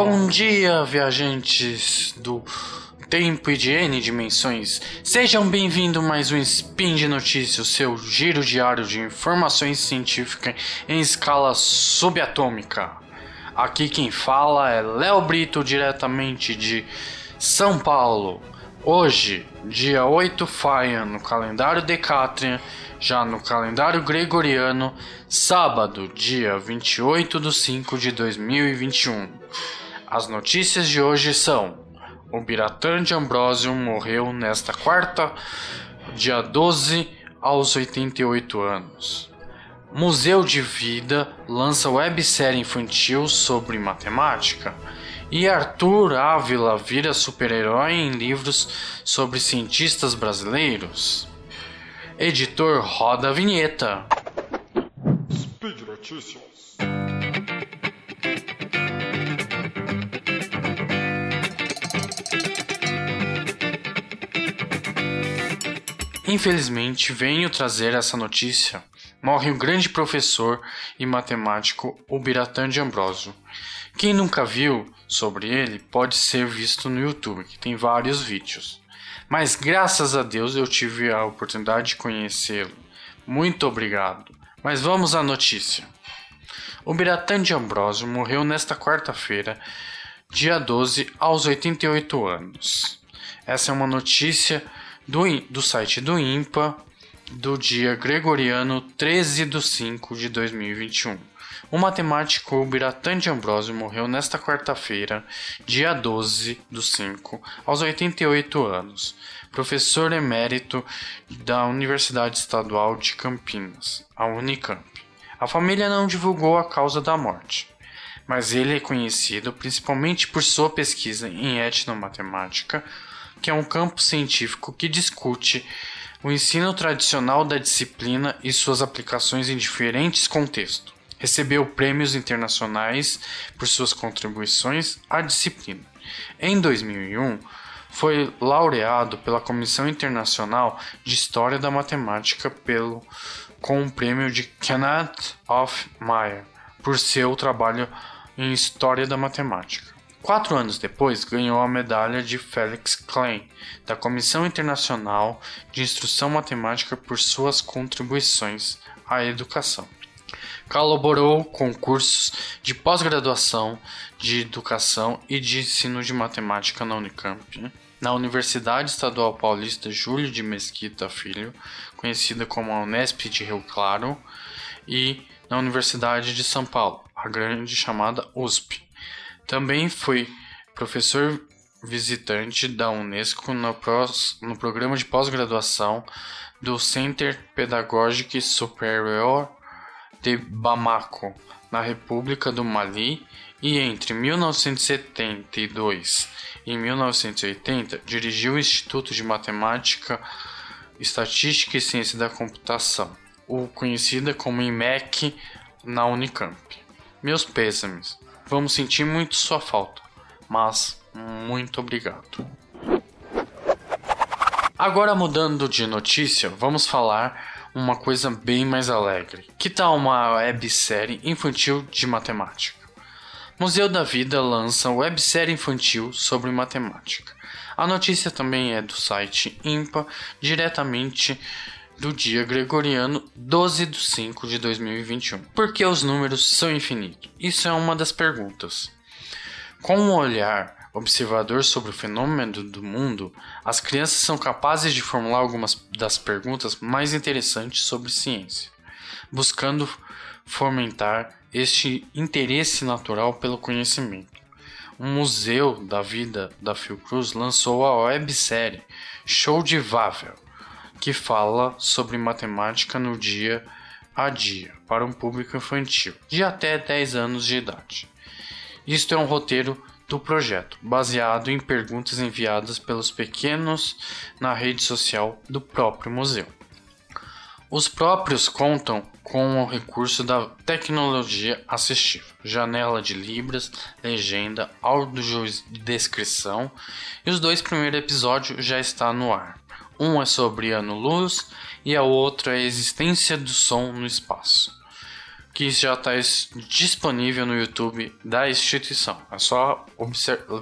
Bom dia, viajantes do tempo e de N dimensões. Sejam bem-vindos mais um Spin de Notícias, seu giro diário de informações científicas em escala subatômica. Aqui quem fala é Léo Brito, diretamente de São Paulo. Hoje, dia 8 Faia, no calendário Decatrian, já no calendário gregoriano, sábado, dia 28 de 5 de 2021. As notícias de hoje são: o Biratã de Ambrósio morreu nesta quarta, dia 12, aos 88 anos. Museu de Vida lança websérie infantil sobre matemática. E Arthur Ávila vira super-herói em livros sobre cientistas brasileiros. Editor roda a vinheta. Speed Notícias. Infelizmente, venho trazer essa notícia. Morre um grande professor e matemático, o Biratã de Ambrósio. Quem nunca viu sobre ele pode ser visto no YouTube, que tem vários vídeos. Mas graças a Deus eu tive a oportunidade de conhecê-lo. Muito obrigado. Mas vamos à notícia. O Biratã de Ambrósio morreu nesta quarta-feira, dia 12, aos 88 anos. Essa é uma notícia do, do site do IMPA do dia gregoriano 13 de 5 de 2021. O matemático Biratan de Ambrosio morreu nesta quarta-feira, dia 12 do 5, aos 88 anos. Professor emérito da Universidade Estadual de Campinas, a Unicamp. A família não divulgou a causa da morte, mas ele é conhecido principalmente por sua pesquisa em etnomatemática, que é um campo científico que discute o ensino tradicional da disciplina e suas aplicações em diferentes contextos. Recebeu prêmios internacionais por suas contribuições à disciplina. Em 2001, foi laureado pela Comissão Internacional de História da Matemática pelo, com o prêmio de Kenneth of Meyer por seu trabalho em História da Matemática. Quatro anos depois, ganhou a medalha de Felix Klein, da Comissão Internacional de Instrução Matemática por suas contribuições à educação. Colaborou com cursos de pós-graduação de educação e de ensino de matemática na Unicamp, na Universidade Estadual Paulista Júlio de Mesquita Filho, conhecida como a Unesp de Rio Claro, e na Universidade de São Paulo, a grande chamada USP. Também foi professor visitante da Unesco no, no programa de pós-graduação do Center Pedagógico Superior de Bamako, na República do Mali, e entre 1972 e 1980 dirigiu o Instituto de Matemática, Estatística e Ciência da Computação, o conhecida como IMEC na Unicamp. Meus pêsames. Vamos sentir muito sua falta, mas muito obrigado. Agora mudando de notícia, vamos falar uma coisa bem mais alegre. Que tal uma websérie infantil de matemática? Museu da Vida lança websérie infantil sobre matemática. A notícia também é do site IMPA, diretamente do dia gregoriano 12 de 5 de 2021. Por que os números são infinitos? Isso é uma das perguntas. Com um olhar observador sobre o fenômeno do mundo, as crianças são capazes de formular algumas das perguntas mais interessantes sobre ciência, buscando fomentar este interesse natural pelo conhecimento. O Museu da Vida da Fiocruz lançou a websérie Show de Wafel, que fala sobre matemática no dia a dia para um público infantil de até 10 anos de idade. Isto é um roteiro do projeto, baseado em perguntas enviadas pelos pequenos na rede social do próprio museu. Os próprios contam com o recurso da tecnologia assistiva, janela de libras, legenda, audiodescrição e os dois primeiros episódios já estão no ar. Um é sobre ano-luz e a outra é a existência do som no espaço. que já está disponível no YouTube da instituição. É só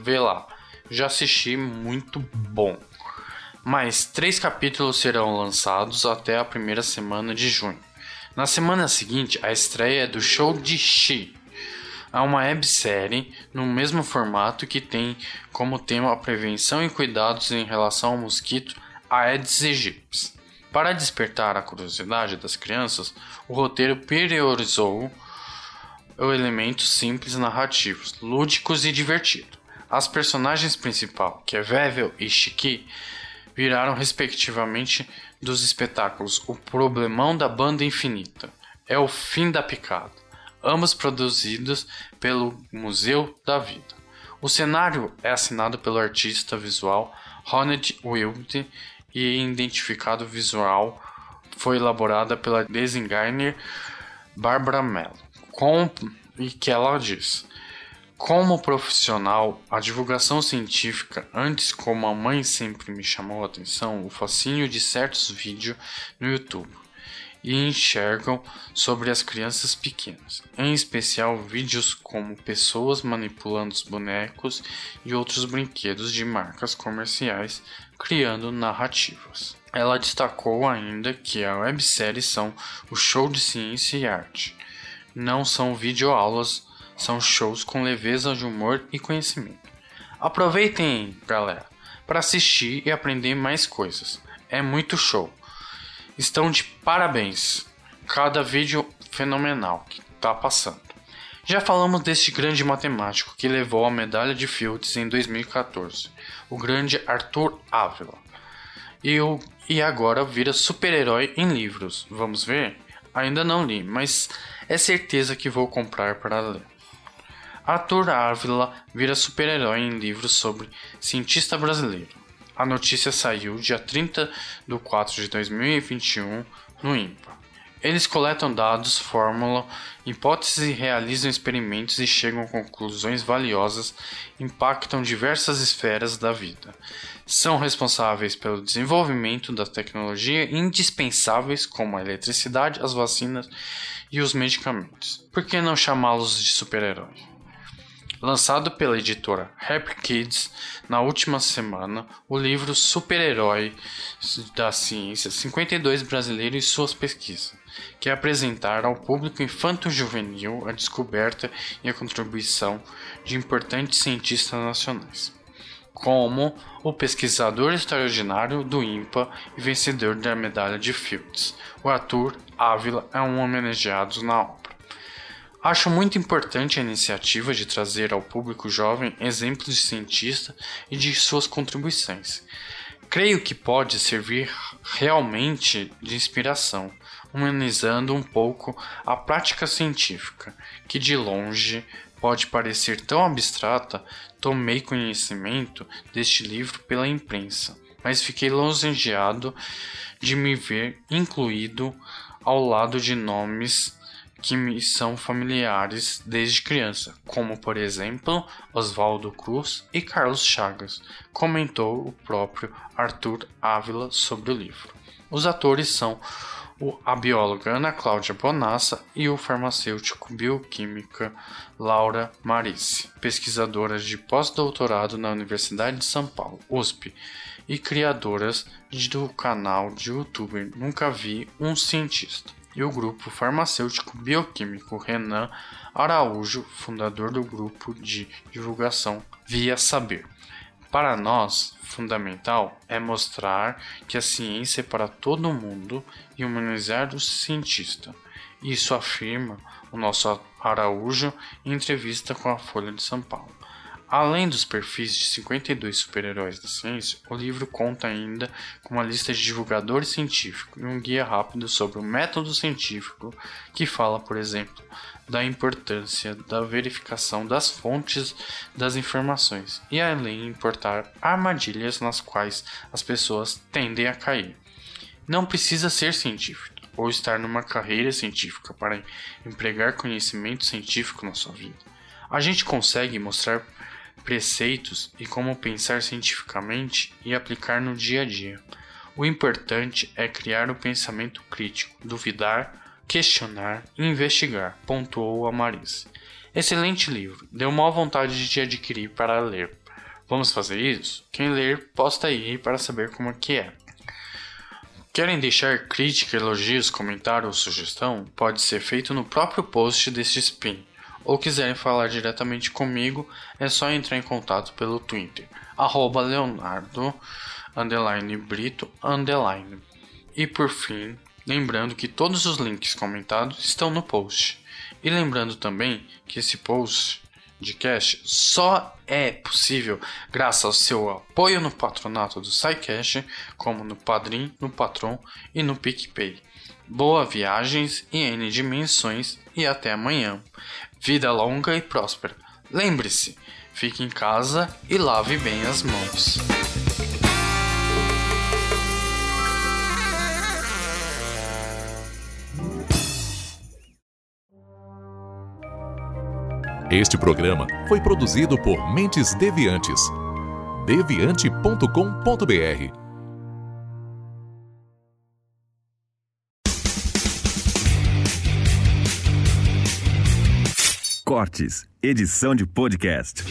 ver lá. Já assisti, muito bom. Mais três capítulos serão lançados até a primeira semana de junho. Na semana seguinte, a estreia é do show de She. É uma websérie no mesmo formato que tem como tema a prevenção e cuidados em relação ao mosquito Aedes aegypti. Para despertar a curiosidade das crianças, o roteiro priorizou elementos simples narrativos, lúdicos e divertidos. As personagens principais, que é Vevel e Shiki, viraram respectivamente dos espetáculos O Problemão da Banda Infinita, É o Fim da Picada, ambos produzidos pelo Museu da Vida. O cenário é assinado pelo artista visual Ronald Wilde e identificado visual foi elaborada pela designer Barbara Mello. Com, e que ela diz: Como profissional, a divulgação científica, antes como a mãe sempre me chamou a atenção, o fascínio de certos vídeos no YouTube e enxergam sobre as crianças pequenas, em especial vídeos como pessoas manipulando os bonecos e outros brinquedos de marcas comerciais criando narrativas. Ela destacou ainda que a websérie são o show de ciência e arte. Não são videoaulas, são shows com leveza de humor e conhecimento. Aproveitem, galera, para assistir e aprender mais coisas. É muito show. Estão de parabéns. Cada vídeo fenomenal que está passando. Já falamos deste grande matemático que levou a medalha de Fields em 2014, o grande Arthur Ávila. E, o, e agora vira super-herói em livros. Vamos ver? Ainda não li, mas é certeza que vou comprar para ler. Arthur Ávila vira super-herói em livros sobre cientista brasileiro. A notícia saiu dia 30 de 4 de 2021 no IMPA. Eles coletam dados, formulam hipóteses e realizam experimentos e chegam a conclusões valiosas, impactam diversas esferas da vida. São responsáveis pelo desenvolvimento da tecnologia indispensáveis como a eletricidade, as vacinas e os medicamentos. Por que não chamá-los de super-heróis? Lançado pela editora Happy Kids na última semana, o livro Super-Herói da Ciência 52 Brasileiros e Suas Pesquisas, que é apresentar ao público infanto-juvenil a descoberta e a contribuição de importantes cientistas nacionais, como o pesquisador extraordinário do INPA e vencedor da medalha de Fields, o Arthur Ávila, é um homenageado na obra. Acho muito importante a iniciativa de trazer ao público jovem exemplos de cientistas e de suas contribuições. Creio que pode servir realmente de inspiração, humanizando um pouco a prática científica, que de longe pode parecer tão abstrata. Tomei conhecimento deste livro pela imprensa, mas fiquei lisonjeado de me ver incluído ao lado de nomes que me são familiares desde criança, como por exemplo Oswaldo Cruz e Carlos Chagas, comentou o próprio Arthur Ávila sobre o livro. Os atores são a bióloga Ana Cláudia Bonassa e o farmacêutico bioquímica Laura Marice, pesquisadoras de pós-doutorado na Universidade de São Paulo, USP, e criadoras do canal de YouTube Nunca Vi um Cientista e o grupo farmacêutico bioquímico Renan Araújo, fundador do grupo de divulgação Via Saber. Para nós, fundamental é mostrar que a ciência é para todo mundo e humanizar o cientista. Isso afirma o nosso Araújo em entrevista com a Folha de São Paulo. Além dos perfis de 52 super-heróis da ciência, o livro conta ainda com uma lista de divulgadores científicos e um guia rápido sobre o método científico, que fala, por exemplo, da importância da verificação das fontes das informações e além importar armadilhas nas quais as pessoas tendem a cair. Não precisa ser científico ou estar numa carreira científica para empregar conhecimento científico na sua vida. A gente consegue mostrar preceitos e como pensar cientificamente e aplicar no dia a dia. O importante é criar o pensamento crítico, duvidar, questionar e investigar, pontuou a Marise. Excelente livro, deu maior vontade de te adquirir para ler. Vamos fazer isso? Quem ler, posta aí para saber como é que é. Querem deixar crítica, elogios, comentário ou sugestão? Pode ser feito no próprio post deste spin. Ou quiserem falar diretamente comigo, é só entrar em contato pelo Twitter, arroba Leonardo Brito E por fim, lembrando que todos os links comentados estão no post. E lembrando também que esse post de cash só é possível graças ao seu apoio no patronato do SciCash, como no Padrim, no Patron e no PicPay. Boa viagens e N dimensões e até amanhã. Vida longa e próspera. Lembre-se, fique em casa e lave bem as mãos. Este programa foi produzido por Mentes Deviantes. deviante.com.br Edição de podcast.